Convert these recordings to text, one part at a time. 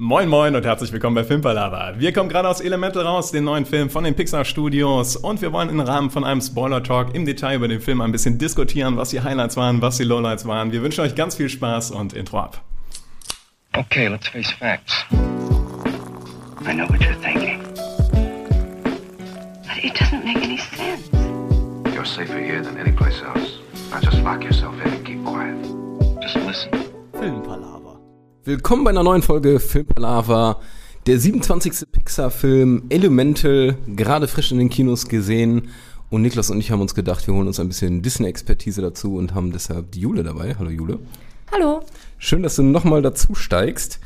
Moin Moin und herzlich willkommen bei Filmpalava. Wir kommen gerade aus Elemental raus, den neuen Film von den Pixar Studios und wir wollen im Rahmen von einem Spoiler Talk im Detail über den Film ein bisschen diskutieren, was die Highlights waren, was die Lowlights waren. Wir wünschen euch ganz viel Spaß und Intro ab. Okay, let's face facts. I know what you're thinking. But it doesn't make any sense. You're safer here than any place else. Now just lock yourself in and keep quiet. Just listen. Filmpalava. Willkommen bei einer neuen Folge Filmpalava. Der 27. Pixar-Film Elemental, gerade frisch in den Kinos gesehen. Und Niklas und ich haben uns gedacht, wir holen uns ein bisschen Disney-Expertise dazu und haben deshalb die Jule dabei. Hallo Jule. Hallo. Schön, dass du nochmal dazu steigst.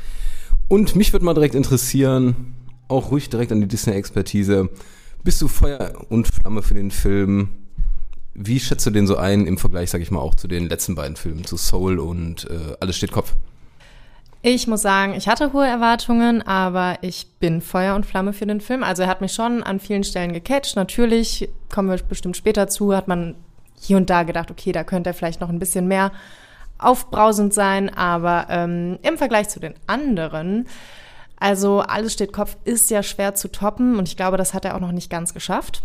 Und mich würde mal direkt interessieren, auch ruhig direkt an die Disney-Expertise. Bist du Feuer und Flamme für den Film? Wie schätzt du den so ein im Vergleich, sag ich mal, auch zu den letzten beiden Filmen, zu Soul und äh, Alles steht Kopf? Ich muss sagen, ich hatte hohe Erwartungen, aber ich bin Feuer und Flamme für den Film. Also er hat mich schon an vielen Stellen gecatcht. Natürlich, kommen wir bestimmt später zu, hat man hier und da gedacht, okay, da könnte er vielleicht noch ein bisschen mehr aufbrausend sein. Aber ähm, im Vergleich zu den anderen, also alles steht Kopf, ist ja schwer zu toppen und ich glaube, das hat er auch noch nicht ganz geschafft.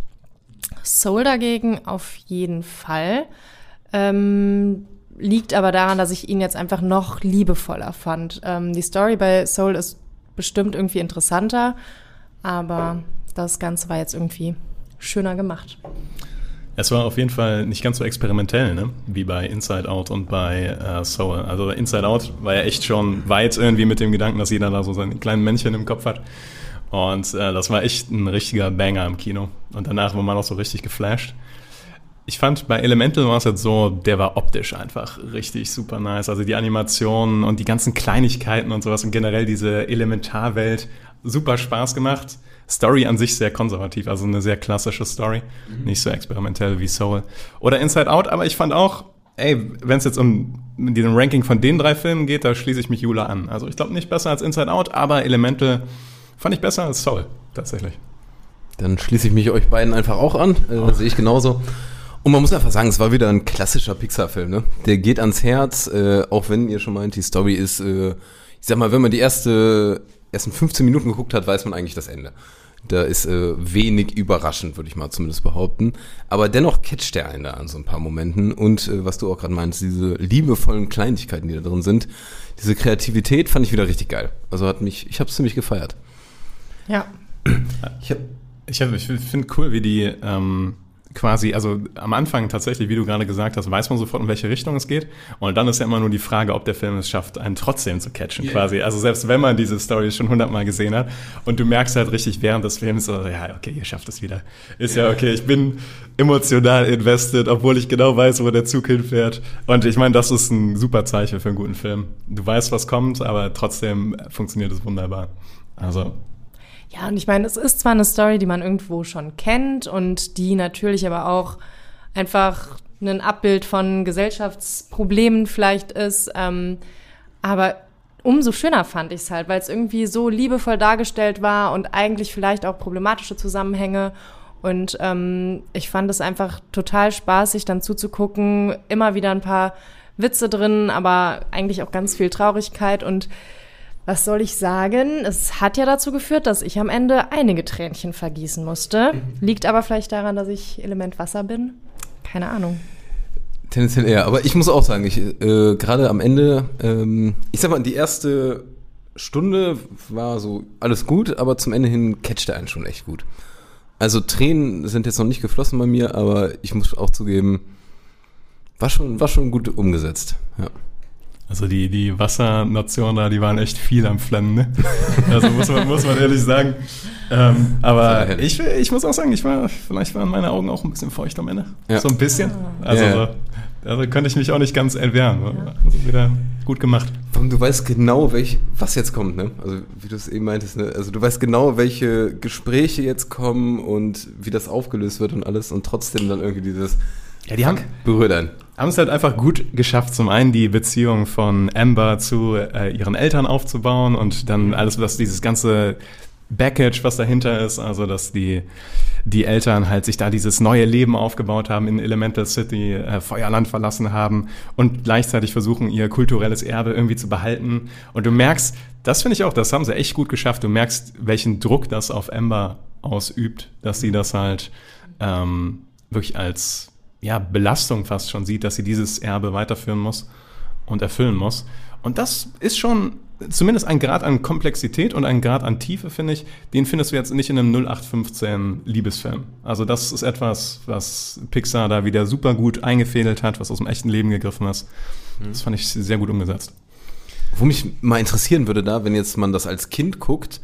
Soul dagegen auf jeden Fall. Ähm, liegt aber daran, dass ich ihn jetzt einfach noch liebevoller fand. Ähm, die Story bei Soul ist bestimmt irgendwie interessanter, aber das Ganze war jetzt irgendwie schöner gemacht. Es war auf jeden Fall nicht ganz so experimentell, ne? wie bei Inside Out und bei äh, Soul. Also Inside Out war ja echt schon weit irgendwie mit dem Gedanken, dass jeder da so seine kleinen Männchen im Kopf hat. Und äh, das war echt ein richtiger Banger im Kino. Und danach war man auch so richtig geflasht. Ich fand bei Elemental war es jetzt so, der war optisch einfach richtig super nice. Also die Animationen und die ganzen Kleinigkeiten und sowas und generell diese Elementarwelt super Spaß gemacht. Story an sich sehr konservativ, also eine sehr klassische Story, mhm. nicht so experimentell wie Soul. Oder Inside Out, aber ich fand auch, ey, wenn es jetzt um den Ranking von den drei Filmen geht, da schließe ich mich Jula an. Also ich glaube nicht besser als Inside Out, aber Elemental fand ich besser als Soul, tatsächlich. Dann schließe ich mich euch beiden einfach auch an, äh, sehe ich genauso. Und man muss einfach sagen, es war wieder ein klassischer Pixar-Film, ne? Der geht ans Herz, äh, auch wenn ihr schon meint, die Story ist, äh, ich sag mal, wenn man die erste, ersten 15 Minuten geguckt hat, weiß man eigentlich das Ende. Da ist äh, wenig überraschend, würde ich mal zumindest behaupten. Aber dennoch catcht der einen da an so ein paar Momenten. Und äh, was du auch gerade meinst, diese liebevollen Kleinigkeiten, die da drin sind, diese Kreativität fand ich wieder richtig geil. Also hat mich, ich habe es ziemlich gefeiert. Ja. Ich, hab, ich, hab, ich finde cool, wie die ähm, quasi, also am Anfang tatsächlich, wie du gerade gesagt hast, weiß man sofort, in welche Richtung es geht. Und dann ist ja immer nur die Frage, ob der Film es schafft, einen trotzdem zu catchen, yeah. quasi. Also selbst wenn man diese Story schon hundertmal gesehen hat und du merkst halt richtig während des Films, so, ja, okay, ihr schafft es wieder. Ist ja okay, ich bin emotional invested, obwohl ich genau weiß, wo der Zug hinfährt. Und ich meine, das ist ein super Zeichen für einen guten Film. Du weißt, was kommt, aber trotzdem funktioniert es wunderbar. Also ja, und ich meine, es ist zwar eine Story, die man irgendwo schon kennt und die natürlich aber auch einfach ein Abbild von Gesellschaftsproblemen vielleicht ist, ähm, aber umso schöner fand ich es halt, weil es irgendwie so liebevoll dargestellt war und eigentlich vielleicht auch problematische Zusammenhänge. Und ähm, ich fand es einfach total spaßig, dann zuzugucken. Immer wieder ein paar Witze drin, aber eigentlich auch ganz viel Traurigkeit und was soll ich sagen? Es hat ja dazu geführt, dass ich am Ende einige Tränchen vergießen musste. Liegt aber vielleicht daran, dass ich Element Wasser bin. Keine Ahnung. Tendenziell eher. Aber ich muss auch sagen, ich äh, gerade am Ende, ähm, ich sag mal, die erste Stunde war so alles gut, aber zum Ende hin catchte einen schon echt gut. Also Tränen sind jetzt noch nicht geflossen bei mir, aber ich muss auch zugeben, war schon, war schon gut umgesetzt. Ja. Also die, die Wassernationen da, die waren echt viel am Flennen, ne? Also muss man, muss man ehrlich sagen. Ähm, aber ich, ich muss auch sagen, ich war, vielleicht waren meine Augen auch ein bisschen feucht am Ende. Ja. So ein bisschen. Also ja, ja. Da also könnte ich mich auch nicht ganz entwehren. Also wieder gut gemacht. Du weißt genau, welch, was jetzt kommt, ne? Also wie du es eben meintest, ne? Also du weißt genau, welche Gespräche jetzt kommen und wie das aufgelöst wird und alles und trotzdem dann irgendwie dieses ja, die haben berührt einen. Haben es halt einfach gut geschafft, zum einen die Beziehung von Amber zu äh, ihren Eltern aufzubauen und dann alles, was dieses ganze Backage, was dahinter ist, also dass die die Eltern halt sich da dieses neue Leben aufgebaut haben in Elemental City, äh, Feuerland verlassen haben und gleichzeitig versuchen, ihr kulturelles Erbe irgendwie zu behalten. Und du merkst, das finde ich auch, das haben sie echt gut geschafft. Du merkst, welchen Druck das auf Amber ausübt, dass sie das halt ähm, wirklich als ja, Belastung fast schon sieht, dass sie dieses Erbe weiterführen muss und erfüllen muss. Und das ist schon zumindest ein Grad an Komplexität und ein Grad an Tiefe, finde ich, den findest du jetzt nicht in einem 0815 Liebesfilm. Also das ist etwas, was Pixar da wieder super gut eingefädelt hat, was aus dem echten Leben gegriffen ist. Das fand ich sehr gut umgesetzt. Wo mich mal interessieren würde da, wenn jetzt man das als Kind guckt,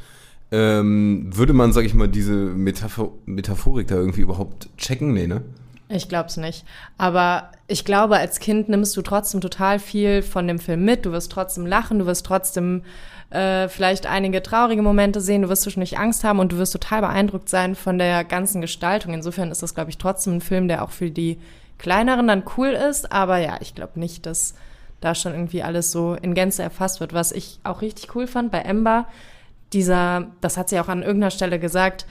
ähm, würde man, sag ich mal, diese Metaphor Metaphorik da irgendwie überhaupt checken? Nee, ne? Ich glaube es nicht. Aber ich glaube, als Kind nimmst du trotzdem total viel von dem Film mit. Du wirst trotzdem lachen, du wirst trotzdem äh, vielleicht einige traurige Momente sehen, du wirst zwischendurch Angst haben und du wirst total beeindruckt sein von der ganzen Gestaltung. Insofern ist das, glaube ich, trotzdem ein Film, der auch für die Kleineren dann cool ist. Aber ja, ich glaube nicht, dass da schon irgendwie alles so in Gänze erfasst wird. Was ich auch richtig cool fand bei Ember, dieser, das hat sie auch an irgendeiner Stelle gesagt,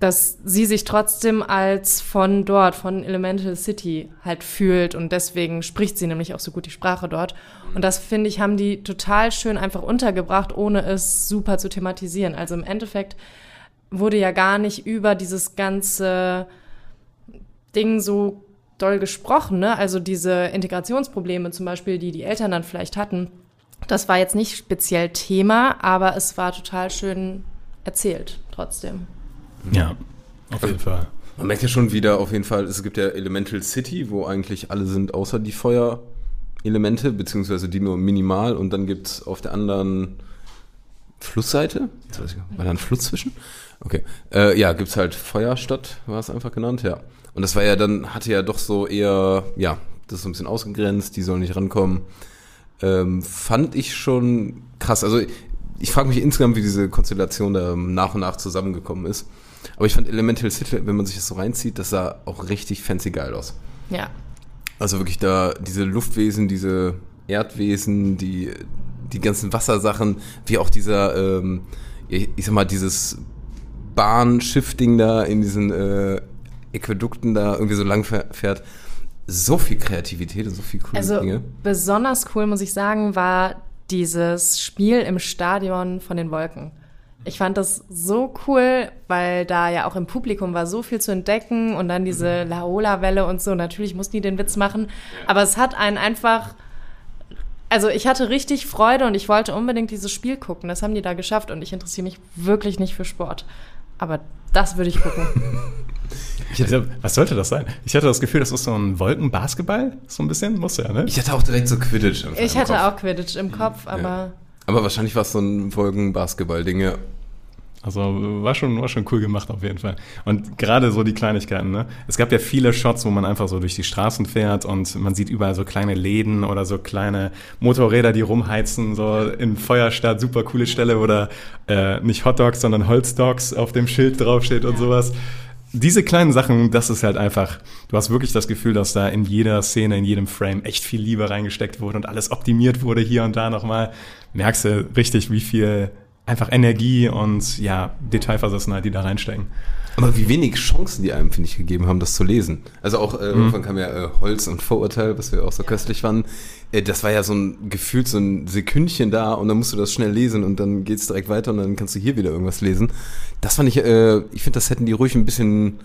dass sie sich trotzdem als von dort, von Elemental City halt fühlt und deswegen spricht sie nämlich auch so gut die Sprache dort. Und das finde ich, haben die total schön einfach untergebracht, ohne es super zu thematisieren. Also im Endeffekt wurde ja gar nicht über dieses ganze Ding so doll gesprochen, ne? Also diese Integrationsprobleme zum Beispiel, die die Eltern dann vielleicht hatten, das war jetzt nicht speziell Thema, aber es war total schön erzählt trotzdem. Ja, auf jeden Fall. Man merkt ja schon wieder auf jeden Fall, es gibt ja Elemental City, wo eigentlich alle sind, außer die Feuerelemente, beziehungsweise die nur minimal und dann gibt es auf der anderen Flussseite, ich, war da ein Fluss zwischen? Okay, äh, ja, gibt es halt Feuerstadt, war es einfach genannt, ja. Und das war ja dann, hatte ja doch so eher, ja, das ist so ein bisschen ausgegrenzt, die sollen nicht rankommen. Ähm, fand ich schon krass. Also ich frage mich insgesamt, wie diese Konstellation da nach und nach zusammengekommen ist. Aber ich fand Elemental City, wenn man sich das so reinzieht, das sah auch richtig fancy geil aus. Ja. Also wirklich da diese Luftwesen, diese Erdwesen, die, die ganzen Wassersachen, wie auch dieser, ähm, ich sag mal, dieses Bahnschiff-Ding da in diesen äh, Aquädukten da irgendwie so lang fährt. So viel Kreativität und so viel coole Also Dinge. besonders cool, muss ich sagen, war dieses Spiel im Stadion von den Wolken. Ich fand das so cool, weil da ja auch im Publikum war so viel zu entdecken und dann diese Laola-Welle und so. Natürlich mussten die den Witz machen, aber es hat einen einfach. Also ich hatte richtig Freude und ich wollte unbedingt dieses Spiel gucken. Das haben die da geschafft und ich interessiere mich wirklich nicht für Sport. Aber das würde ich gucken. Ich hatte, was sollte das sein? Ich hatte das Gefühl, das ist so ein Wolkenbasketball, so ein bisschen, muss ja, ne? Ich hatte auch direkt so Quidditch. im Ich hatte Kopf. auch Quidditch im Kopf, aber Aber wahrscheinlich war es so ein Wolken-Basketball-Ding, ja. Also war schon, war schon cool gemacht auf jeden Fall. Und gerade so die Kleinigkeiten, ne? Es gab ja viele Shots, wo man einfach so durch die Straßen fährt und man sieht überall so kleine Läden oder so kleine Motorräder, die rumheizen, so in Feuerstadt, super coole Stelle, wo da äh, nicht Hotdogs, sondern Holzdogs auf dem Schild draufsteht und sowas. Diese kleinen Sachen, das ist halt einfach, du hast wirklich das Gefühl, dass da in jeder Szene, in jedem Frame echt viel Liebe reingesteckt wurde und alles optimiert wurde hier und da nochmal. Merkst du richtig, wie viel einfach Energie und ja, Detailversessenheit, die da reinstecken. Aber wie wenig Chancen die einem, finde ich, gegeben haben, das zu lesen. Also auch, äh, Mhm. irgendwann kam ja äh, Holz und Vorurteil, was wir auch so köstlich fanden. Äh, das war ja so ein gefühlt so ein Sekündchen da und dann musst du das schnell lesen und dann geht's direkt weiter und dann kannst du hier wieder irgendwas lesen. Das fand ich, äh, ich finde, das hätten die ruhig ein bisschen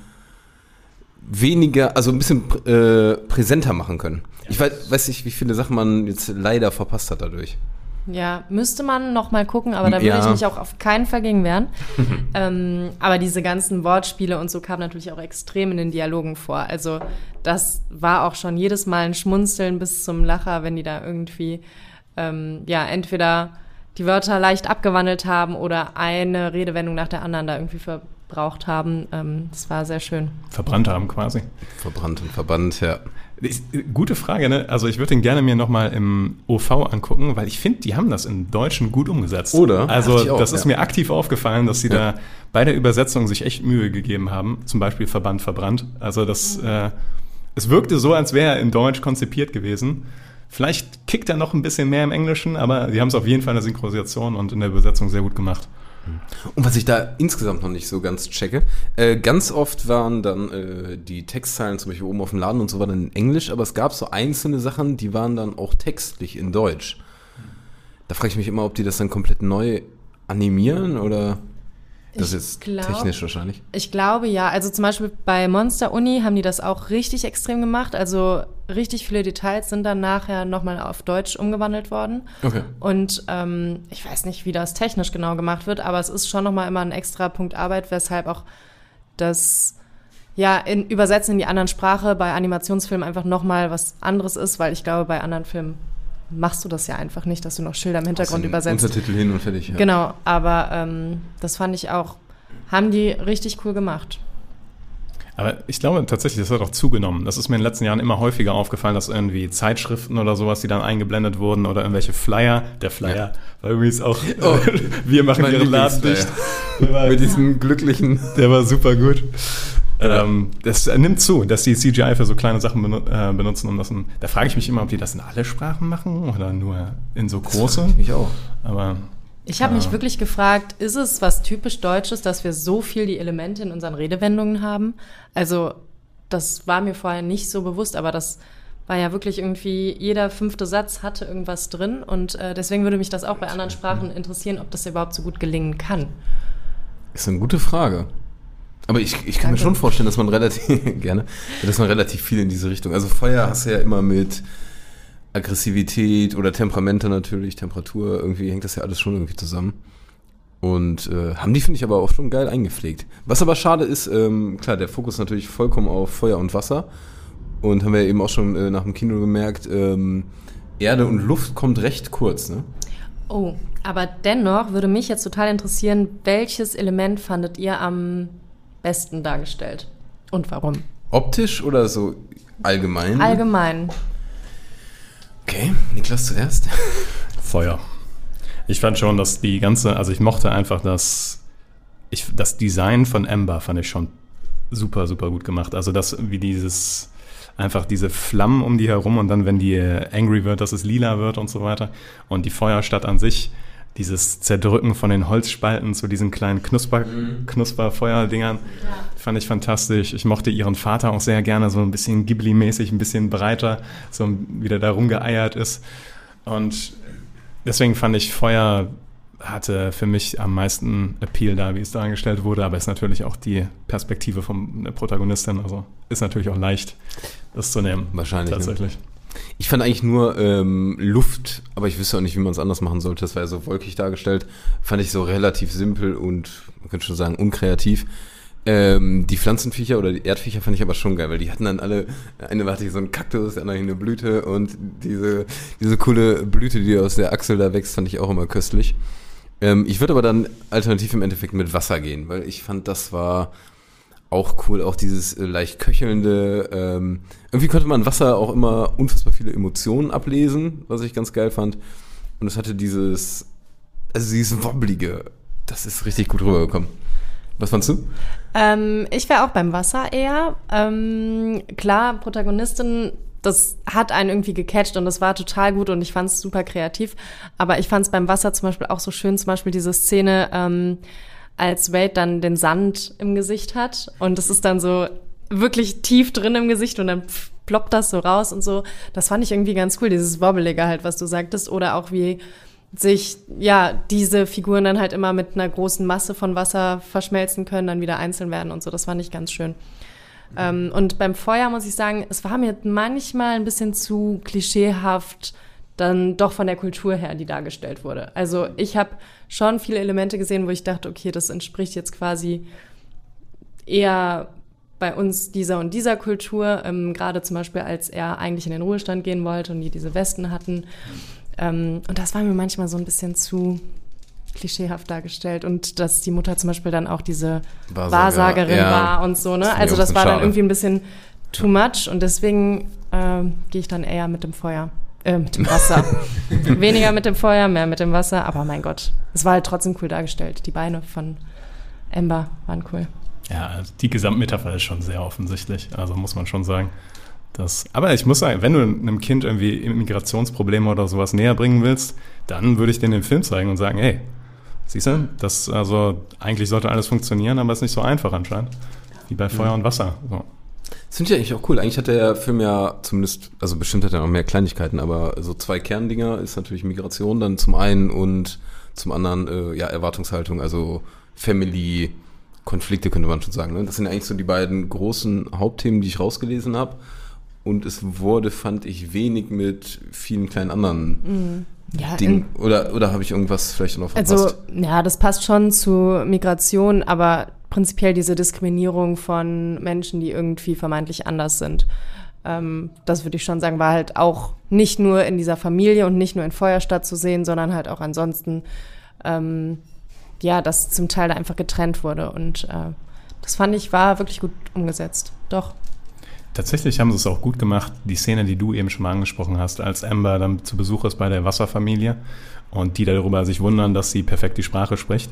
weniger, also ein bisschen pr- äh, präsenter machen können. Ich weiß, weiß nicht, wie viele Sachen man jetzt leider verpasst hat dadurch. Ja, müsste man noch mal gucken, aber da würde Ja. ich mich auch auf keinen Fall gegen wehren. ähm, aber diese ganzen Wortspiele und so kamen natürlich auch extrem in den Dialogen vor. Also das war auch schon jedes Mal ein Schmunzeln bis zum Lacher, wenn die da irgendwie ähm, ja entweder die Wörter leicht abgewandelt haben oder eine Redewendung nach der anderen da irgendwie verbraucht haben. Ähm, das war sehr schön. Verbrannt haben quasi. Verbrannt und verbannt, ja. Ich, gute Frage, ne? Also ich würde den gerne mir nochmal im OV angucken, weil ich finde, die haben das im Deutschen gut umgesetzt. Oder? Also auch, das ist ja. mir aktiv aufgefallen, dass sie Ja. da bei der Übersetzung sich echt Mühe gegeben haben. Zum Beispiel Verband, Verbrannt. Also das, äh, es wirkte so, als wäre er in Deutsch konzipiert gewesen. Vielleicht kickt er noch ein bisschen mehr im Englischen, aber die haben es auf jeden Fall in der Synchronisation und in der Übersetzung sehr gut gemacht. Und was ich da insgesamt noch nicht so ganz checke, äh, ganz oft waren dann äh, die Textzeilen zum Beispiel oben auf dem Laden und so war dann in Englisch, aber es gab so einzelne Sachen, die waren dann auch textlich in Deutsch. Da frage ich mich immer, ob die das dann komplett neu animieren oder das Ich ist glaub- technisch wahrscheinlich. Ich glaube ja. Also zum Beispiel bei Monster Uni haben die das auch richtig extrem gemacht. Also richtig viele Details sind dann nachher nochmal auf Deutsch umgewandelt worden. Okay. Und ähm, ich weiß nicht, wie das technisch genau gemacht wird, aber es ist schon nochmal immer ein extra Punkt Arbeit, weshalb auch das ja in Übersetzen in die anderen Sprache bei Animationsfilmen einfach nochmal was anderes ist, weil ich glaube, bei anderen Filmen machst du das ja einfach nicht, dass du noch Schilder im Hintergrund übersetzt. Untertitel hin und fertig. Ja. Genau, aber ähm, das fand ich auch, haben die richtig cool gemacht. Aber ich glaube tatsächlich, das hat auch zugenommen. Das ist mir in den letzten Jahren immer häufiger aufgefallen, dass irgendwie Zeitschriften oder sowas, die dann eingeblendet wurden oder irgendwelche Flyer. Der Flyer Ja. war übrigens auch, Oh, wir machen ihren Laden dicht. Mit diesem glücklichen. der war super gut. Ähm, das nimmt zu, dass die CGI für so kleine Sachen benu äh, benutzen, um das in, Da frage ich mich immer, ob die das in alle Sprachen machen oder nur in so große. Ich mich auch. Aber Ich habe mich Ja. wirklich gefragt, ist es was typisch Deutsches, dass wir so viel die Elemente in unseren Redewendungen haben? Also, das war mir vorher nicht so bewusst, aber das war ja wirklich irgendwie, jeder fünfte Satz hatte irgendwas drin und äh, deswegen würde mich das auch bei anderen Sprachen interessieren, ob das überhaupt so gut gelingen kann. Ist eine gute Frage. Aber ich, ich kann mir schon vorstellen, dass man relativ gerne, dass man relativ viel in diese Richtung. Also Feuer hast du ja immer mit Aggressivität oder Temperamente natürlich, Temperatur, irgendwie hängt das ja alles schon irgendwie zusammen. Und äh, haben die, finde ich, aber auch schon geil eingepflegt. Was aber schade ist, ähm, klar, der Fokus natürlich vollkommen auf Feuer und Wasser. Und haben wir eben auch schon äh, nach dem Kino gemerkt, ähm, Erde und Luft kommt recht kurz, ne? Oh, aber dennoch würde mich jetzt total interessieren, welches Element fandet ihr am besten dargestellt und warum? Optisch oder so allgemein? Allgemein. Okay, Niklas zuerst. Feuer. Ich fand schon, dass die ganze, also ich mochte einfach das, ich, das Design von Ember fand ich schon super, super gut gemacht. Also das, wie dieses, einfach diese Flammen um die herum und dann, wenn die angry wird, dass es lila wird und so weiter. Und die Feuerstadt an sich, dieses Zerdrücken von den Holzspalten zu diesen kleinen Knusper, Knusperfeuerdingern, fand ich fantastisch. Ich mochte ihren Vater auch sehr gerne, so ein bisschen Ghibli-mäßig, ein bisschen breiter, so wie der da rumgeeiert ist. Und deswegen fand ich Feuer hatte für mich am meisten Appeal da, wie es dargestellt wurde, aber ist natürlich auch die Perspektive von der Protagonistin, also ist natürlich auch leicht, das zu nehmen. Wahrscheinlich, ne? Ich fand eigentlich nur ähm, Luft, aber ich wüsste auch nicht, wie man es anders machen sollte. Das war ja so wolkig dargestellt. Fand ich so relativ simpel und, man könnte schon sagen, unkreativ. Ähm, die Pflanzenviecher oder die Erdviecher fand ich aber schon geil, weil die hatten dann alle, eine hatte so einen Kaktus, der andere eine Blüte und diese, diese coole Blüte, die aus der Achsel da wächst, fand ich auch immer köstlich. Ähm, ich würde aber dann alternativ im Endeffekt mit Wasser gehen, weil ich fand, das war auch cool, auch dieses äh, leicht köchelnde. Ähm, irgendwie konnte man Wasser auch immer unfassbar viele Emotionen ablesen, was ich ganz geil fand. Und es hatte dieses, also dieses Wobblige, das ist richtig gut rübergekommen. Was fandst du? Ähm, ich wäre auch beim Wasser eher. Ähm, klar, Protagonistin, das hat einen irgendwie gecatcht und das war total gut und ich fand es super kreativ. Aber ich fand es beim Wasser zum Beispiel auch so schön, zum Beispiel diese Szene, ähm, als Wade dann den Sand im Gesicht hat und es ist dann so wirklich tief drin im Gesicht und dann ploppt das so raus und so. Das fand ich irgendwie ganz cool, dieses Wobbelige halt, was du sagtest. Oder auch wie sich, ja, diese Figuren dann halt immer mit einer großen Masse von Wasser verschmelzen können, dann wieder einzeln werden und so. Das fand ich ganz schön. Ähm, und beim Feuer muss ich sagen, es war mir manchmal ein bisschen zu klischeehaft, dann doch von der Kultur her, die dargestellt wurde. Also ich habe schon viele Elemente gesehen, wo ich dachte, okay, das entspricht jetzt quasi eher bei uns dieser und dieser Kultur, ähm, gerade zum Beispiel, als er eigentlich in den Ruhestand gehen wollte und die diese Westen hatten. Ähm, und das war mir manchmal so ein bisschen zu klischeehaft dargestellt und dass die Mutter zum Beispiel dann auch diese Wahrsager, Wahrsagerin ja. war und so, Das ne? finde ich Also das war dann schade. irgendwie ein bisschen too much und deswegen ähm, gehe ich dann eher mit dem Feuer, äh, mit dem Wasser. Weniger mit dem Feuer, mehr mit dem Wasser, aber mein Gott, es war halt trotzdem cool dargestellt. Die Beine von Amber waren cool. Ja, die Gesamtmetapher ist schon sehr offensichtlich, also muss man schon sagen. Das, aber ich muss sagen, wenn du einem Kind irgendwie Immigrationsprobleme oder sowas näher bringen willst, dann würde ich denen den Film zeigen und sagen, hey, Siehst du? Das, also, eigentlich sollte alles funktionieren, aber es ist nicht so einfach anscheinend. Wie bei Feuer und Wasser. So. Das finde ich eigentlich auch cool. Eigentlich hat der Film ja zumindest, also bestimmt hat er noch mehr Kleinigkeiten, aber so zwei Kerndinger ist natürlich Migration dann zum einen und zum anderen, äh, ja, Erwartungshaltung, also Family, Konflikte könnte man schon sagen. Ne? Das sind eigentlich so die beiden großen Hauptthemen, die ich rausgelesen habe. Und es wurde, fand ich, wenig mit vielen kleinen anderen Ja, Dingen. Oder, oder habe ich irgendwas vielleicht noch verpasst? Also, ja, das passt schon zu Migration, aber prinzipiell diese Diskriminierung von Menschen, die irgendwie vermeintlich anders sind. Ähm, das würde ich schon sagen, war halt auch nicht nur in dieser Familie und nicht nur in Feuerstadt zu sehen, sondern halt auch ansonsten, ähm, ja, dass zum Teil einfach getrennt wurde. Und äh, das fand ich war wirklich gut umgesetzt. Doch. Tatsächlich haben sie es auch gut gemacht, die Szene, die du eben schon mal angesprochen hast, als Amber dann zu Besuch ist bei der Wasserfamilie und die darüber sich wundern, dass sie perfekt die Sprache spricht.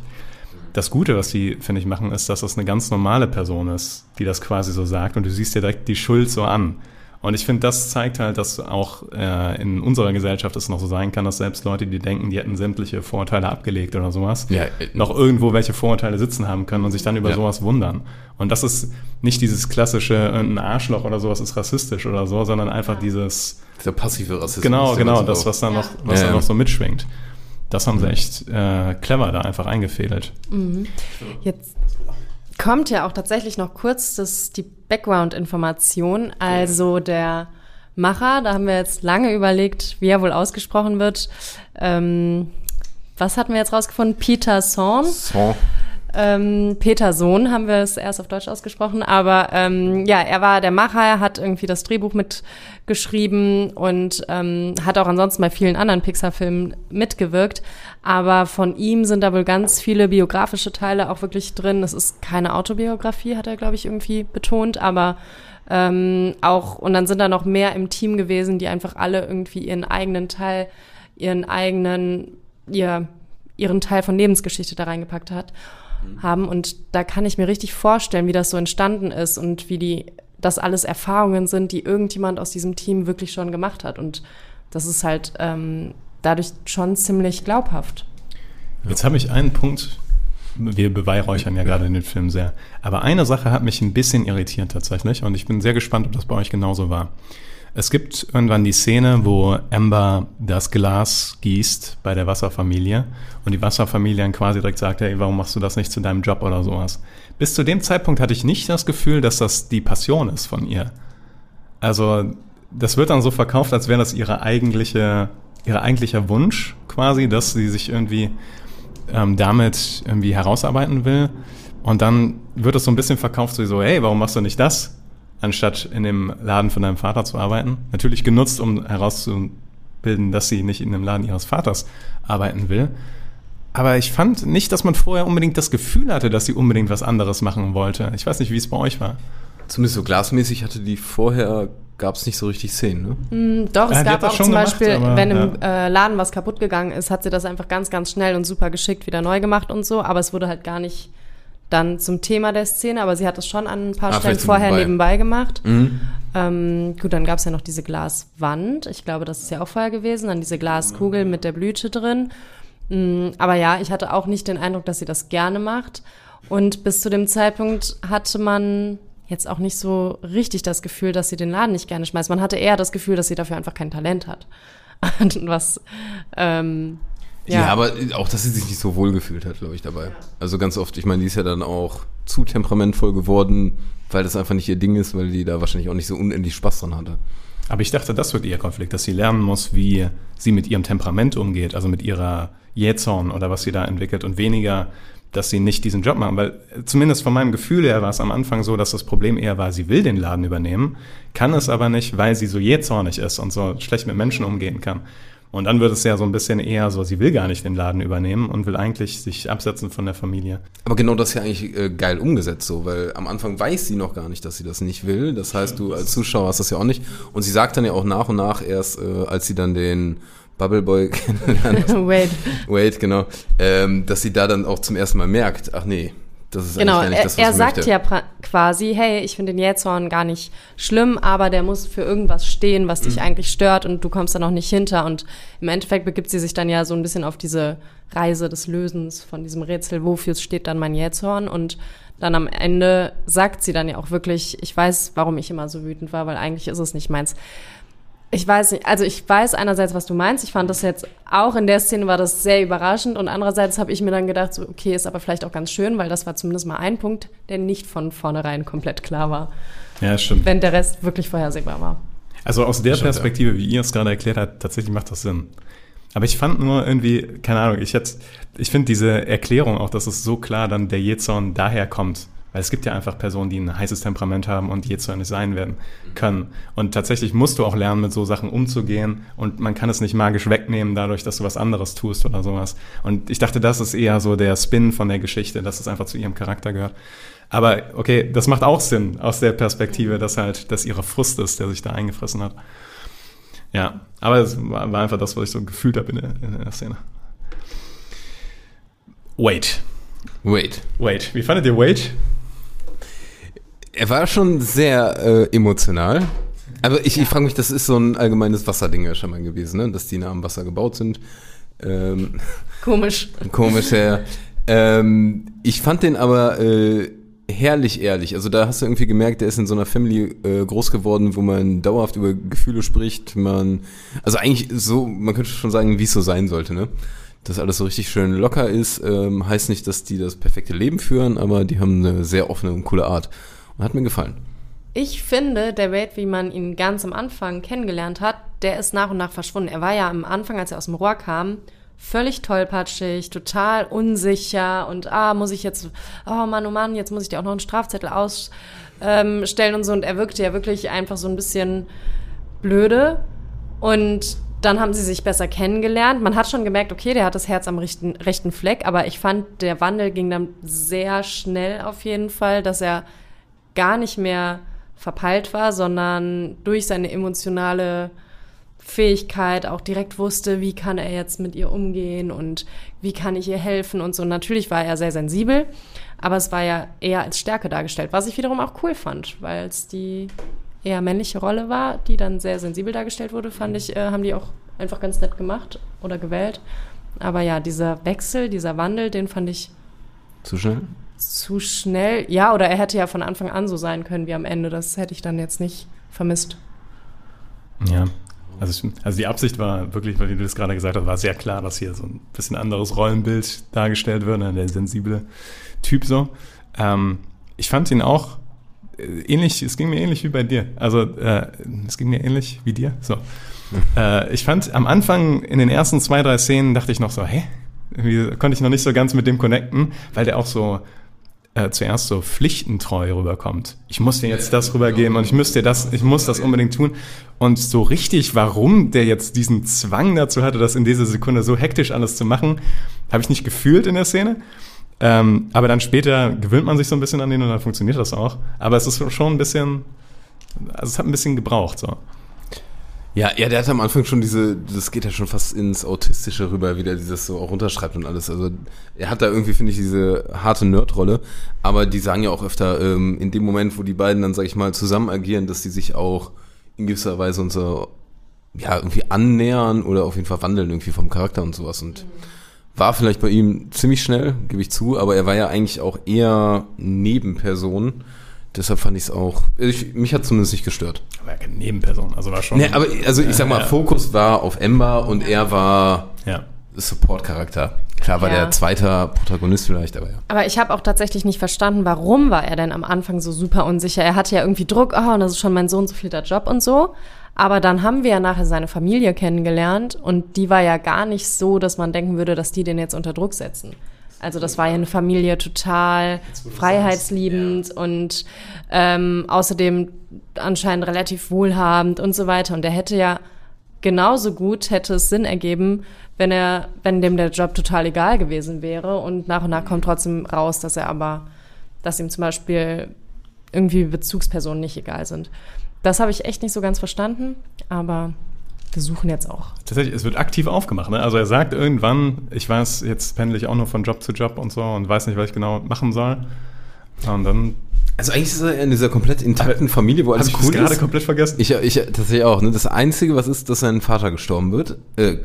Das Gute, was die, finde ich, machen, ist, dass das eine ganz normale Person ist, die das quasi so sagt und du siehst dir direkt die Schuld so an. Und ich finde, das zeigt halt, dass auch äh, in unserer Gesellschaft es noch so sein kann, dass selbst Leute, die denken, die hätten sämtliche Vorurteile abgelegt oder sowas, Ja, äh, noch irgendwo welche Vorurteile sitzen haben können und sich dann über Ja. sowas wundern. Und das ist nicht dieses klassische, ein Arschloch oder sowas ist rassistisch oder so, sondern einfach dieses, Dieser passive Rassismus. genau, der genau, das, was da noch, was Ja, da noch so mitschwingt. Das haben sie echt äh, clever da einfach eingefädelt. Jetzt kommt ja auch tatsächlich noch kurz das, die Background-Information. Also der Macher, da haben wir jetzt lange überlegt, wie er wohl ausgesprochen wird. Ähm, was hatten wir jetzt rausgefunden? Peter Zorn. Son. Ähm, Peter Sohn haben wir es erst auf Deutsch ausgesprochen, aber ähm, ja, er war der Macher, er hat irgendwie das Drehbuch mitgeschrieben und ähm, hat auch ansonsten bei vielen anderen Pixar-Filmen mitgewirkt. Aber von ihm sind da wohl ganz viele biografische Teile auch wirklich drin. Es ist keine Autobiografie, hat er, glaube ich, irgendwie betont, aber ähm, auch, und dann sind da noch mehr im Team gewesen, die einfach alle irgendwie ihren eigenen Teil, ihren eigenen, ihr, ihren Teil von Lebensgeschichte da reingepackt hat haben. Und da kann ich mir richtig vorstellen, wie das so entstanden ist und wie die, das alles Erfahrungen sind, die irgendjemand aus diesem Team wirklich schon gemacht hat. Und das ist halt ähm, dadurch schon ziemlich glaubhaft. Jetzt habe ich einen Punkt, wir beweihräuchern ja gerade den Film sehr, aber eine Sache hat mich ein bisschen irritiert tatsächlich und ich bin sehr gespannt, ob das bei euch genauso war. Es gibt irgendwann die Szene, wo Amber das Glas gießt bei der Wasserfamilie und die Wasserfamilie dann quasi direkt sagt, hey, warum machst du das nicht zu deinem Job oder sowas. Bis zu dem Zeitpunkt hatte ich nicht das Gefühl, dass das die Passion ist von ihr. Also das wird dann so verkauft, als wäre das ihre eigentliche, ihr eigentlicher Wunsch quasi, dass sie sich irgendwie ähm, damit irgendwie herausarbeiten will. Und dann wird es so ein bisschen verkauft, so, hey, warum machst du nicht das, anstatt in dem Laden von deinem Vater zu arbeiten? Natürlich genutzt, um herauszubilden, dass sie nicht in dem Laden ihres Vaters arbeiten will. Aber ich fand nicht, dass man vorher unbedingt das Gefühl hatte, dass sie unbedingt was anderes machen wollte. Ich weiß nicht, wie es bei euch war. Zumindest so glasmäßig hatte die vorher, gab es nicht so richtig Szenen, ne? Doch, es Ja, die gab auch schon zum gemacht, Beispiel, aber, wenn im äh, Laden was kaputt gegangen ist, hat sie das einfach ganz, ganz schnell und super geschickt wieder neu gemacht und so. Aber es wurde halt gar nicht dann zum Thema der Szene, aber sie hat es schon an ein paar Ah, Stellen vorher nebenbei. nebenbei gemacht. Mhm. Ähm, gut, dann gab es ja noch diese Glaswand. Ich glaube, das ist ja auch vorher gewesen. Dann diese Glaskugel mit der Blüte drin. Mm, aber ja, ich hatte auch nicht den Eindruck, dass sie das gerne macht. Und bis zu dem Zeitpunkt hatte man jetzt auch nicht so richtig das Gefühl, dass sie den Laden nicht gerne schmeißt. Man hatte eher das Gefühl, dass sie dafür einfach kein Talent hat. Und Was, ähm, Ja. ja. aber auch, dass sie sich nicht so wohl gefühlt hat, glaube ich, dabei. Also ganz oft, ich meine, die ist ja dann auch zu temperamentvoll geworden, weil das einfach nicht ihr Ding ist, weil die da wahrscheinlich auch nicht so unendlich Spaß dran hatte. Aber ich dachte, das wird ihr Konflikt, dass sie lernen muss, wie sie mit ihrem Temperament umgeht, also mit ihrer Jähzorn oder was sie da entwickelt und weniger, dass sie nicht diesen Job machen. Weil zumindest von meinem Gefühl her war es am Anfang so, dass das Problem eher war, sie will den Laden übernehmen, kann es aber nicht, weil sie so jähzornig ist und so schlecht mit Menschen umgehen kann. Und dann wird es ja so ein bisschen eher so, sie will gar nicht den Laden übernehmen und will eigentlich sich absetzen von der Familie. Aber genau das ist ja eigentlich äh, geil umgesetzt so, weil am Anfang weiß sie noch gar nicht, dass sie das nicht will. Das heißt, du als Zuschauer hast das ja auch nicht. Und sie sagt dann ja auch nach und nach erst, äh, als sie dann den Bubble Boy kennenlernt, Wait. Wade, genau, ähm, dass sie da dann auch zum ersten Mal merkt, ach nee, das ist Genau, eigentlich er, das, was er ich sagt möchte. ja quasi, hey, ich finde den Jähzorn gar nicht schlimm, aber der muss für irgendwas stehen, was Mhm. dich eigentlich stört und du kommst da noch nicht hinter. Und im Endeffekt begibt sie sich dann ja so ein bisschen auf diese Reise des Lösens von diesem Rätsel, wofür steht dann mein Jähzorn? Und dann am Ende sagt sie dann ja auch wirklich, ich weiß, warum ich immer so wütend war, weil eigentlich ist es nicht meins. Ich weiß nicht, also ich weiß einerseits, was du meinst. Ich fand das jetzt auch in der Szene war das sehr überraschend und andererseits habe ich mir dann gedacht, so, okay, ist aber vielleicht auch ganz schön, weil das war zumindest mal ein Punkt, der nicht von vornherein komplett klar war, Ja, stimmt. wenn der Rest wirklich vorhersehbar war. Also aus der Stimmt, ja. Perspektive, wie ihr es gerade erklärt habt, tatsächlich macht das Sinn. Aber ich fand nur irgendwie, keine Ahnung, ich hätte, ich finde diese Erklärung auch, dass es so klar dann der Jezorn daher kommt. Weil es gibt ja einfach Personen, die ein heißes Temperament haben und Jezorn nicht sein werden können. Und tatsächlich musst du auch lernen, mit so Sachen umzugehen und man kann es nicht magisch wegnehmen, dadurch, dass du was anderes tust oder sowas. Und ich dachte, das ist eher so der Spin von der Geschichte, dass es einfach zu ihrem Charakter gehört. Aber okay, das macht auch Sinn aus der Perspektive, dass halt, dass ihre Frust ist, der sich da eingefressen hat. Ja, aber es war, war einfach das, was ich so gefühlt habe in der, in der Szene. Wait. Wait. Wait. Wie fandet ihr Wait? Er war schon sehr äh, emotional. Aber ich, ich frage mich, das ist so ein allgemeines Wasserding ja schon mal gewesen, ne? dass die nah am Wasser gebaut sind. Ähm, Komisch. komisch, ja. Ähm, ich fand den aber äh, herrlich ehrlich. Also da hast du irgendwie gemerkt, der ist in so einer Family äh, groß geworden, wo man dauerhaft über Gefühle spricht. Man, also eigentlich so, man könnte schon sagen, wie es so sein sollte, ne? Dass alles so richtig schön locker ist, ähm, heißt nicht, dass die das perfekte Leben führen, aber die haben eine sehr offene und coole Art. Hat mir gefallen. Ich finde, der Wade, wie man ihn ganz am Anfang kennengelernt hat, der ist nach und nach verschwunden. Er war ja am Anfang, als er aus dem Rohr kam, völlig tollpatschig, total unsicher und ah, muss ich jetzt, oh Mann, oh Mann, jetzt muss ich dir auch noch einen Strafzettel ausstellen und so. Und er wirkte ja wirklich einfach so ein bisschen blöde. Und dann haben sie sich besser kennengelernt. Man hat schon gemerkt, okay, der hat das Herz am rechten, rechten Fleck, aber ich fand, der Wandel ging dann sehr schnell auf jeden Fall, dass er gar nicht mehr verpeilt war, sondern durch seine emotionale Fähigkeit auch direkt wusste, wie kann er jetzt mit ihr umgehen und wie kann ich ihr helfen und so. Natürlich war er sehr sensibel, aber es war ja eher als Stärke dargestellt, was ich wiederum auch cool fand, weil es die eher männliche Rolle war, die dann sehr sensibel dargestellt wurde, fand ich, äh, haben die auch einfach ganz nett gemacht oder gewählt. Aber ja, dieser Wechsel, dieser Wandel, den fand ich Zu schnell? Zu schnell. Ja, oder er hätte ja von Anfang an so sein können wie am Ende. Das hätte ich dann jetzt nicht vermisst. Ja. Also, ich, also die Absicht war wirklich, weil du das gerade gesagt hast, war sehr klar, dass hier so ein bisschen anderes Rollenbild dargestellt wird, ne, der sensible Typ so. Ähm, ich fand ihn auch äh, ähnlich, es ging mir ähnlich wie bei dir. Also äh, es ging mir ähnlich wie dir. So. Äh, ich fand am Anfang in den ersten zwei, drei Szenen dachte ich noch so, hä? Irgendwie konnte ich noch nicht so ganz mit dem connecten, weil der auch so äh, zuerst so pflichtentreu rüberkommt. Ich muss dir jetzt das rübergeben und ich müsste dir das, ich muss das unbedingt tun. Und so richtig, warum der jetzt diesen Zwang dazu hatte, das in dieser Sekunde so hektisch alles zu machen, habe ich nicht gefühlt in der Szene. Ähm, aber dann später gewöhnt man sich so ein bisschen an den und dann funktioniert das auch. Aber es ist schon ein bisschen, also es hat ein bisschen gebraucht so. Ja, ja, der hat am Anfang schon diese, das geht ja schon fast ins Autistische rüber, wie der dieses so auch runterschreibt und alles. Also er hat da irgendwie, finde ich, diese harte Nerdrolle. Aber die sagen ja auch öfter, ähm, in dem Moment, wo die beiden dann, sag ich mal, zusammen agieren, dass die sich auch in gewisser Weise und so, ja, irgendwie annähern oder auf jeden Fall wandeln irgendwie vom Charakter und sowas. Und war vielleicht bei ihm ziemlich schnell, gebe ich zu, aber er war ja eigentlich auch eher Nebenperson. Deshalb fand ich es auch, ich, mich hat zumindest nicht gestört. Aber keine Nebenperson, also war schon. Nee, aber also ich sag mal, Ja. Fokus war auf Ember und er war ja. Support-Charakter. Klar war Ja. der zweite Protagonist vielleicht, aber ja. Aber ich habe auch tatsächlich nicht verstanden, warum war er denn am Anfang so super unsicher. Er hatte ja irgendwie Druck, oh, und das ist schon mein Sohn so viel der Job und so. Aber dann haben wir ja nachher seine Familie kennengelernt und die war ja gar nicht so, dass man denken würde, dass die den jetzt unter Druck setzen. Also das war ja eine Familie total freiheitsliebend und ähm, außerdem anscheinend relativ wohlhabend und so weiter. Und er hätte ja genauso gut hätte es Sinn ergeben, wenn er, wenn dem der Job total egal gewesen wäre. Und nach und nach kommt trotzdem raus, dass er aber, dass ihm zum Beispiel irgendwie Bezugspersonen nicht egal sind. Das habe ich echt nicht so ganz verstanden, aber wir suchen jetzt auch. Tatsächlich, es wird aktiv aufgemacht. Ne? Also er sagt irgendwann, ich weiß, jetzt pendle ich auch nur von Job zu Job und so und weiß nicht, was ich genau machen soll. Und dann Also eigentlich ist er in dieser komplett intakten Familie, wo alles ich cool das gerade komplett vergessen. Ich, ich tatsächlich auch. Ne? Das Einzige, was ist, dass sein Vater gestorben wird. Äh,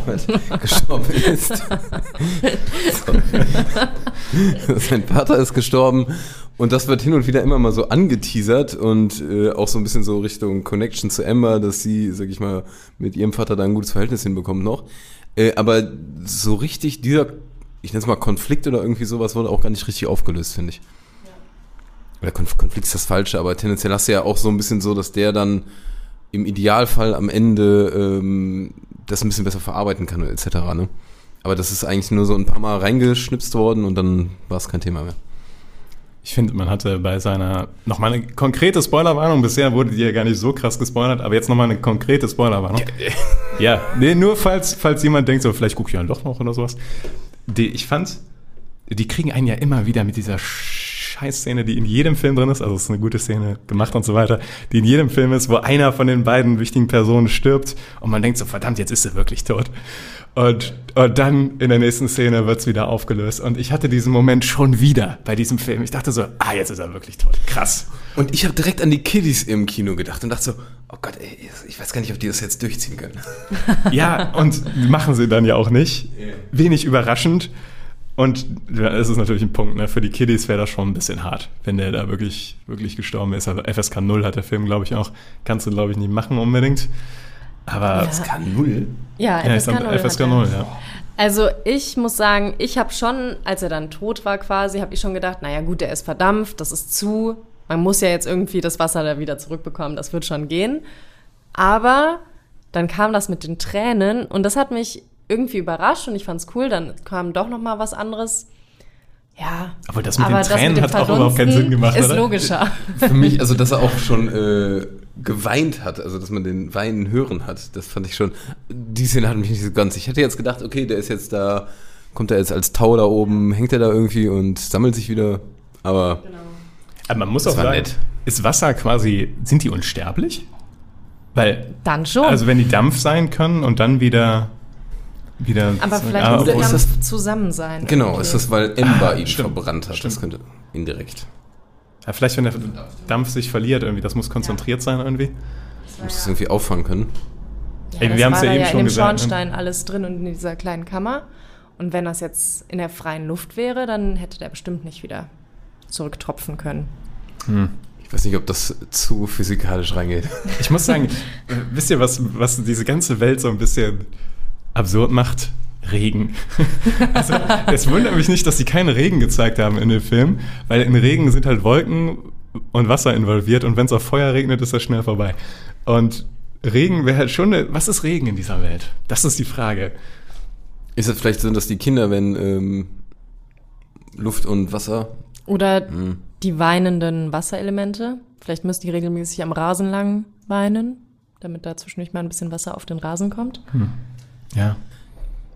gestorben ist. Sein Vater ist gestorben und das wird hin und wieder immer mal so angeteasert und äh, auch so ein bisschen so Richtung Connection zu Emma, dass sie, sag ich mal, mit ihrem Vater da ein gutes Verhältnis hinbekommt noch. Äh, aber so richtig dieser, ich nenne es mal Konflikt oder irgendwie sowas, wurde auch gar nicht richtig aufgelöst, finde ich. Oder Konf Konflikt ist das Falsche, aber tendenziell hast du ja auch so ein bisschen so, dass der dann im Idealfall am Ende ähm, das ein bisschen besser verarbeiten kann, etc. Ne? Aber das ist eigentlich nur so ein paar Mal reingeschnipst worden und dann war es kein Thema mehr. Ich finde, man hatte bei seiner nochmal eine konkrete Spoilerwarnung. Bisher wurde die ja gar nicht so krass gespoilert, aber jetzt nochmal eine konkrete Spoilerwarnung. Ja, nee, nur falls, falls jemand denkt, so vielleicht gucke ich ja doch noch oder sowas. Die, ich fand, die kriegen einen ja immer wieder mit dieser Scheißszene, die in jedem Film drin ist, also es ist eine gute Szene gemacht und so weiter, die in jedem Film ist, wo einer von den beiden wichtigen Personen stirbt und man denkt so, verdammt, jetzt ist er wirklich tot. Und, und dann in der nächsten Szene wird's wieder aufgelöst. Und ich hatte diesen Moment schon wieder bei diesem Film. Ich dachte so, ah, jetzt ist er wirklich tot. Krass. Und ich habe direkt an die Kiddies im Kino gedacht und dachte so, oh Gott, ey, ich weiß gar nicht, ob die das jetzt durchziehen können. Ja, und machen sie dann ja auch nicht. Wenig überraschend. Und ja, es ist natürlich ein Punkt, ne? Für die Kiddies wäre das schon ein bisschen hart, wenn der da wirklich, wirklich gestorben ist. Also FSK 0 hat der Film, glaube ich, auch. Kannst du, glaube ich, nicht machen unbedingt. Aber Das kann null. Ja, ja, ist FSK dann 0. FSK hat er. 0, ja. Also ich muss sagen, ich habe schon, als er dann tot war quasi, habe ich schon gedacht, naja gut, der ist verdampft, das ist zu. Man muss ja jetzt irgendwie das Wasser da wieder zurückbekommen, das wird schon gehen. Aber dann kam das mit den Tränen und das hat mich irgendwie überrascht und ich fand's cool. Dann kam doch noch mal was anderes. Ja. Aber das mit den Tränen hat auch überhaupt keinen Sinn gemacht, Ist oder? logischer. Für mich, also dass er auch schon äh, geweint hat, also dass man den Weinen hören hat, das fand ich schon, die Szene hat mich nicht so ganz. Ich hätte jetzt gedacht, okay, der ist jetzt da, kommt er jetzt als Tau da oben, hängt er da irgendwie und sammelt sich wieder, aber Aber man muss auch sagen, nett. ist Wasser quasi, sind die unsterblich? Weil, Dann schon. also wenn die Dampf sein können und dann wieder, wieder aber vielleicht Ah, muss der Dampf das- zusammen sein. genau, irgendwie. ist das, weil Ember ihn stimmt, verbrannt hat, das stimmt. könnte indirekt. ja, vielleicht wenn der Dampf sich verliert irgendwie, das muss konzentriert sein irgendwie. Muss das irgendwie auffangen können. Ja, Ey, das wir haben's war ja eben ja schon in dem gesagt, ne? Schornstein alles drin und in dieser kleinen Kammer. Und wenn das jetzt in der freien Luft wäre, dann hätte der bestimmt nicht wieder zurücktropfen können. Ich weiß nicht, ob das zu physikalisch reingeht. Ich muss sagen, äh, wisst ihr, was, was diese ganze Welt so ein bisschen absurd macht? Regen. Also, es wundert mich nicht, dass sie keinen Regen gezeigt haben in dem Film, weil in Regen sind halt Wolken und Wasser involviert und wenn es auf Feuer regnet, ist das schnell vorbei. Und Regen wäre halt schon eine, was ist Regen in dieser Welt? Das ist die Frage. Ist es vielleicht so, dass die Kinder, wenn ähm, Luft und Wasser Oder Hm. die weinenden Wasserelemente. Vielleicht müssen die regelmäßig am Rasen lang weinen, damit da zwischendurch mal ein bisschen Wasser auf den Rasen kommt. Ja.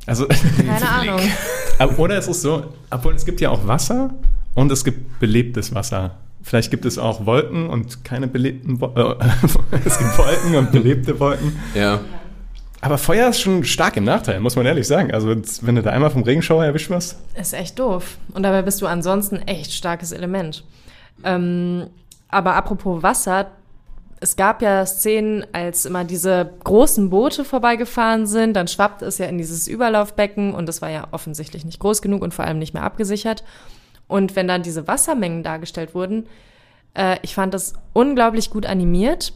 Also, Keine Ahnung. Aber- Oder es ist so, obwohl es gibt ja auch Wasser und es gibt belebtes Wasser. Vielleicht gibt es auch Wolken und keine belebten Wolken. Äh, es gibt Wolken und belebte Wolken. Ja. Aber Feuer ist schon stark im Nachteil, muss man ehrlich sagen. Also wenn du da einmal vom Regenschauer erwischt wirst. Ist echt doof. Und dabei bist du ansonsten echt starkes Element. Ähm, aber apropos Wasser, es gab ja Szenen, als immer diese großen Boote vorbeigefahren sind, dann schwappte es ja in dieses Überlaufbecken und das war ja offensichtlich nicht groß genug und vor allem nicht mehr abgesichert. Und wenn dann diese Wassermengen dargestellt wurden, äh, ich fand das unglaublich gut animiert,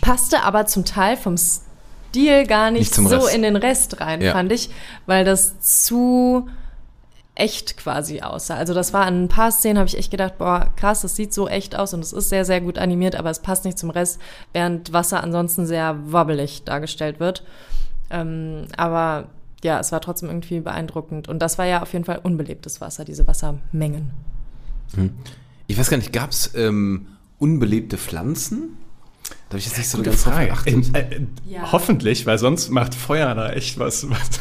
passte aber zum Teil vom Stil gar nicht, Nicht so Rest. in den Rest rein, Ja. fand ich, weil das zu echt quasi aussah. Also das war an ein paar Szenen, habe ich echt gedacht, boah, krass, das sieht so echt aus und es ist sehr, sehr gut animiert, aber es passt nicht zum Rest, während Wasser ansonsten sehr wobbelig dargestellt wird. Ähm, aber ja, es war trotzdem irgendwie beeindruckend. Und das war ja auf jeden Fall unbelebtes Wasser, diese Wassermengen. Ich weiß gar nicht, gab es ähm, unbelebte Pflanzen? Da habe ich jetzt nicht so ganz drauf Frage. geachtet. Äh, äh, Ja. Hoffentlich, weil sonst macht Feuer da echt was, was,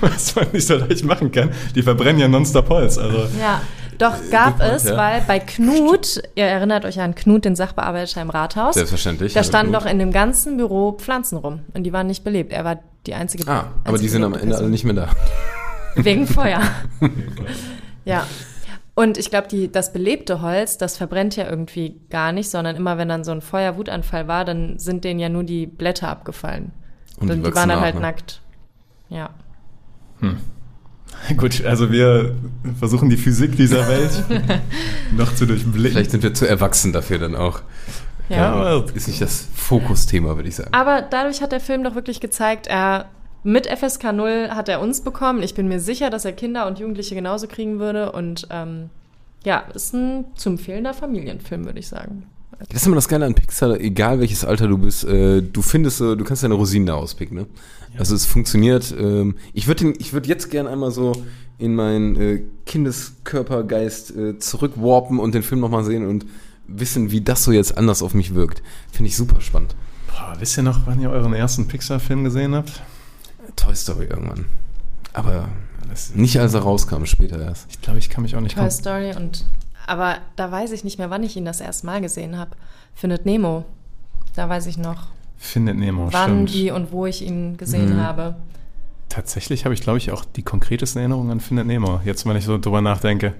was man nicht so leicht machen kann. Die verbrennen ja nonstop Holz. Also Ja, Doch, gab es, ja. weil bei Knut, ihr erinnert euch an Knut, den Sachbearbeiter im Rathaus. Selbstverständlich. Da standen doch in dem ganzen Büro Pflanzen rum und die waren nicht belebt. Er war die einzige. Ah, aber die einzige sind am Ende alle nicht mehr da. Wegen Feuer. ja. Und ich glaube, die, das belebte Holz, das verbrennt ja irgendwie gar nicht, sondern immer wenn dann so ein Feuerwutanfall war, dann sind denen ja nur die Blätter abgefallen. Und Und, die die, waren dann halt ne? nackt. Ja. Gut, also wir versuchen die Physik dieser Welt noch zu durchblicken. Vielleicht sind wir zu erwachsen dafür dann auch. Ja. aber Ist nicht das Fokusthema, würde ich sagen. Aber dadurch hat der Film doch wirklich gezeigt, er mit FSK 0 hat er uns bekommen. Ich bin mir sicher, dass er Kinder und Jugendliche genauso kriegen würde. Und ähm, ja, ist ein zu empfehlender Familienfilm, würde ich sagen. Das ist immer das Geile an Pixar, egal welches Alter du bist, äh, du findest so, du kannst deine Rosinen da auspicken, ne? Also es funktioniert. Ähm, ich würde ich würd jetzt gern einmal so in meinen äh, Kindeskörpergeist äh, zurückwarpen und den Film nochmal sehen und wissen, wie das so jetzt anders auf mich wirkt. Finde ich super spannend. Boah, wisst ihr noch, wann ihr euren ersten Pixar-Film gesehen habt? Toy Story irgendwann. Aber nicht als er rauskam, später erst. Ich glaube, ich kann mich auch nicht Toy Story und. Aber da weiß ich nicht mehr, wann ich ihn das erste Mal gesehen habe. Findet Nemo. Da weiß ich noch, Findet Nemo, wann, stimmt. wie und wo ich ihn gesehen Mhm. habe. Tatsächlich habe ich, glaube ich, auch die konkretesten Erinnerungen an Findet Nemo, jetzt wenn ich so drüber nachdenke.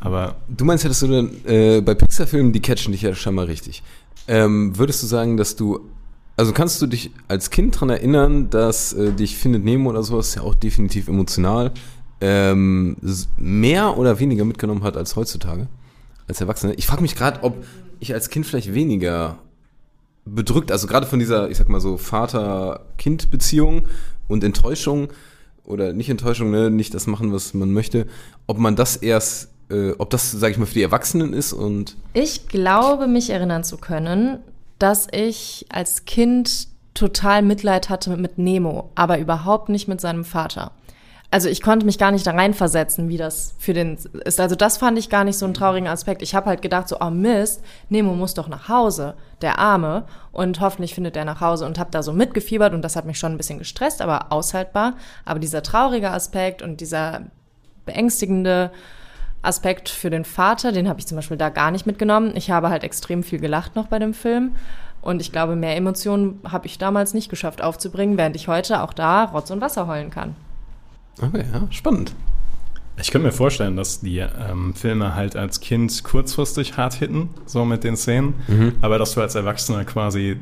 Aber Du meinst ja, dass du dann äh, bei Pixar-Filmen, die catchen dich ja scheinbar richtig. Ähm, würdest du sagen, dass du, also kannst du dich als Kind daran erinnern, dass äh, dich Findet Nemo oder sowas ja auch definitiv emotional ähm, mehr oder weniger mitgenommen hat als heutzutage, als Erwachsene? Ich frage mich gerade, ob ich als Kind vielleicht weniger bedrückt, also gerade von dieser, ich sag mal so, Vater-Kind-Beziehung und Enttäuschung oder nicht Enttäuschung, ne, nicht das machen, was man möchte, ob man das erst, äh, ob das, sag ich mal, für die Erwachsenen ist und Ich glaube, mich erinnern zu können, dass ich als Kind total Mitleid hatte mit Nemo, aber überhaupt nicht mit seinem Vater. Also ich konnte mich gar nicht da reinversetzen, wie das für den ist. Also das fand ich gar nicht so einen traurigen Aspekt. Ich habe halt gedacht so, oh Mist, Nemo muss doch nach Hause, der Arme, und hoffentlich findet er nach Hause und habe da so mitgefiebert und das hat mich schon ein bisschen gestresst, aber aushaltbar. Aber dieser traurige Aspekt und dieser beängstigende Aspekt für den Vater, den habe ich zum Beispiel da gar nicht mitgenommen. Ich habe halt extrem viel gelacht noch bei dem Film. Und ich glaube, mehr Emotionen habe ich damals nicht geschafft aufzubringen, während ich heute auch da Rotz und Wasser heulen kann. okay, ja, spannend. Ich könnte mir vorstellen, dass die ähm, Filme halt als Kind kurzfristig hart hitten, so mit den Szenen, aber dass du als Erwachsener quasi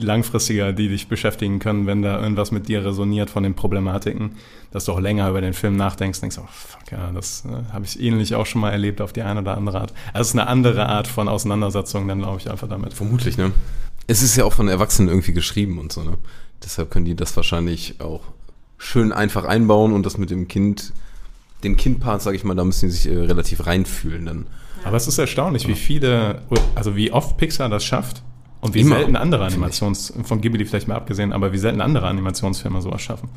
langfristiger, die dich beschäftigen können, wenn da irgendwas mit dir resoniert von den Problematiken, dass du auch länger über den Film nachdenkst, denkst, oh fuck, ja, das äh, habe ich ähnlich auch schon mal erlebt auf die eine oder andere Art. Also es ist eine andere Art von Auseinandersetzung, dann glaube ich einfach damit. Vermutlich, ne? Es ist ja auch von Erwachsenen irgendwie geschrieben und so, ne? Deshalb können die das wahrscheinlich auch schön einfach einbauen und das mit dem Kind, den Kindpart, sag ich mal, da müssen die sich äh, relativ reinfühlen dann. Aber es ist erstaunlich, wie viele, also wie oft Pixar das schafft und wie Immer, selten andere. Animations, von Ghibli vielleicht mal abgesehen, aber wie selten andere Animationsfilme sowas schaffen.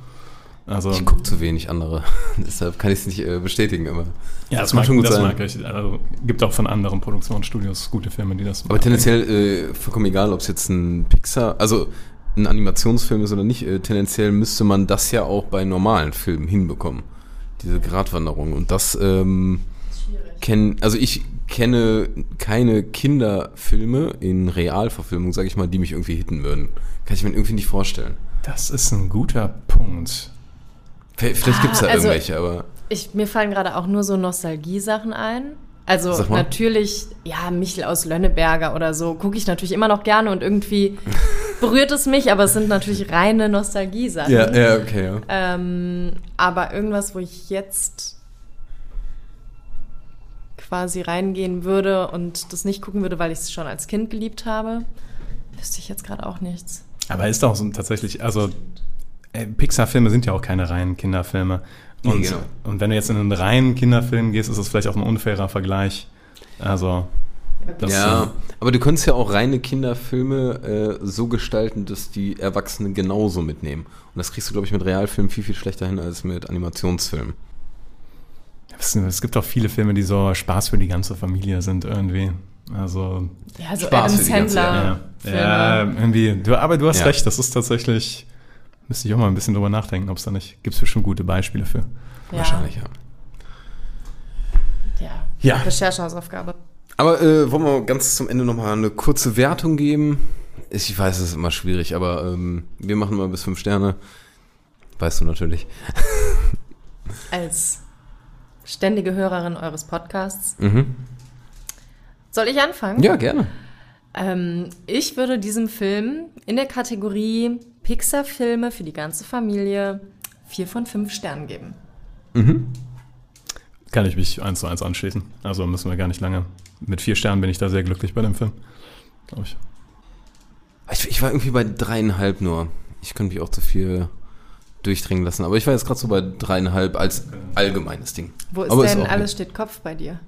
Also, Ich gucke zu wenig andere, deshalb kann ich es nicht äh, bestätigen, aber ja, das, kann mag, schon gut das sein. mag ich. Also, gibt auch von anderen Produktionsstudios gute Filme, die das Aber tendenziell äh, vollkommen egal, ob es jetzt ein Pixar, also ein Animationsfilm ist oder nicht, äh, tendenziell müsste man das ja auch bei normalen Filmen hinbekommen. Diese Gratwanderung. Und das ähm, kennen, also ich kenne keine Kinderfilme in Realverfilmung, sage ich mal, die mich irgendwie hitten würden. Kann ich mir irgendwie nicht vorstellen. Das ist ein guter Punkt. Vielleicht vielleicht gibt's da Ah, also- irgendwelche, aber Ich, mir fallen gerade auch nur so Nostalgie-Sachen ein. Also natürlich, ja, Michel aus Lönneberger oder so, gucke ich natürlich immer noch gerne und irgendwie berührt es mich, aber es sind natürlich reine Nostalgie-Sachen. ja, ja, okay, ja. Ähm, aber irgendwas, wo ich jetzt quasi reingehen würde und das nicht gucken würde, weil ich es schon als Kind geliebt habe, wüsste ich jetzt gerade auch nichts. Aber ist auch so tatsächlich, also äh, Pixar-Filme sind ja auch keine reinen Kinderfilme. Und, Nee, genau. und wenn du jetzt in einen reinen Kinderfilm gehst, ist das vielleicht auch ein unfairer Vergleich. Also, das, ja, aber du könntest ja auch reine Kinderfilme äh, so gestalten, dass die Erwachsenen genauso mitnehmen. Und das kriegst du, glaube ich, mit Realfilmen viel, viel schlechter hin als mit Animationsfilmen. Es, es gibt auch viele Filme, die so Spaß für die ganze Familie sind irgendwie. Also, Ja, so Spaß Adam für die ganze- ja, ja irgendwie. Du, aber du hast Ja. recht, das ist tatsächlich. Müsste ich auch mal ein bisschen drüber nachdenken, ob es da nicht. Gibt es bestimmt gute Beispiele für. Ja. Wahrscheinlich, ja. ja, Ja. Recherchehausaufgabe. Aber äh, wollen wir ganz zum Ende nochmal eine kurze Wertung geben? Ich weiß, es ist immer schwierig, aber ähm, wir machen mal bis fünf Sterne. Weißt du natürlich. Als ständige Hörerin eures Podcasts. Mhm. Soll ich anfangen? Ja, gerne. Ähm, ich würde diesem Film in der Kategorie Pixar-Filme für die ganze Familie vier von fünf Sternen geben. Kann ich mich eins zu eins anschließen. Also müssen wir gar nicht lange. Mit vier Sternen bin ich da sehr glücklich bei dem Film. Glaube ich. Ich, ich war irgendwie bei dreieinhalb nur. Ich könnte mich auch zu viel durchdringen lassen. Aber ich war jetzt gerade so bei dreieinhalb als allgemeines Ding. Wo ist Aber denn auch Alles steht Kopf bei dir?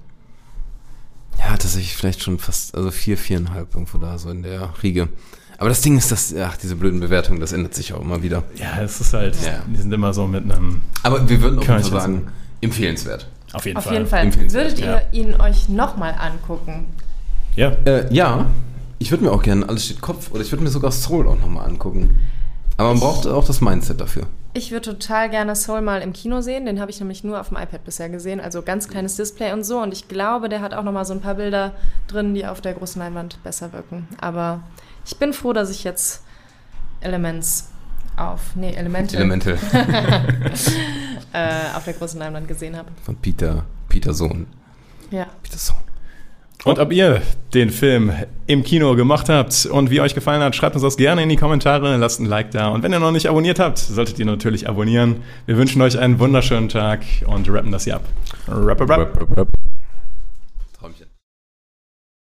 Ja, tatsächlich vielleicht schon fast, also vier, viereinhalb irgendwo da, so in der Riege. Aber das Ding ist, dass, ach, diese blöden Bewertungen, das ändert sich auch immer wieder. Ja, es ist halt, Ja. die sind immer so mit einem, Aber wir würden Körnchen Fall sagen, empfehlenswert. Auf jeden Auf Fall. jeden Fall. Würdet ihr ja. ihn euch nochmal angucken? Ja, Äh, ja, ich würde mir auch gerne Alles steht Kopf oder ich würde mir sogar Soul auch nochmal angucken. Aber man braucht auch das Mindset dafür. Ich würde total gerne Soul mal im Kino sehen. Den habe ich nämlich nur auf dem iPad bisher gesehen. Also ganz kleines Display und so. Und ich glaube, der hat auch nochmal so ein paar Bilder drin, die auf der großen Leinwand besser wirken. Aber ich bin froh, dass ich jetzt Elements auf, nee, Elemente Elemental äh, auf der großen Leinwand gesehen habe. von Peter, Peter Sohn. Ja. Peter Sohn. Und ob ihr den Film im Kino gemacht habt und wie euch gefallen hat, schreibt uns das gerne in die Kommentare, lasst ein Like da. Und wenn ihr noch nicht abonniert habt, solltet ihr natürlich abonnieren. Wir wünschen euch einen wunderschönen Tag und rappen das hier ab. Rap, rap, rap. Rap, rap, rap.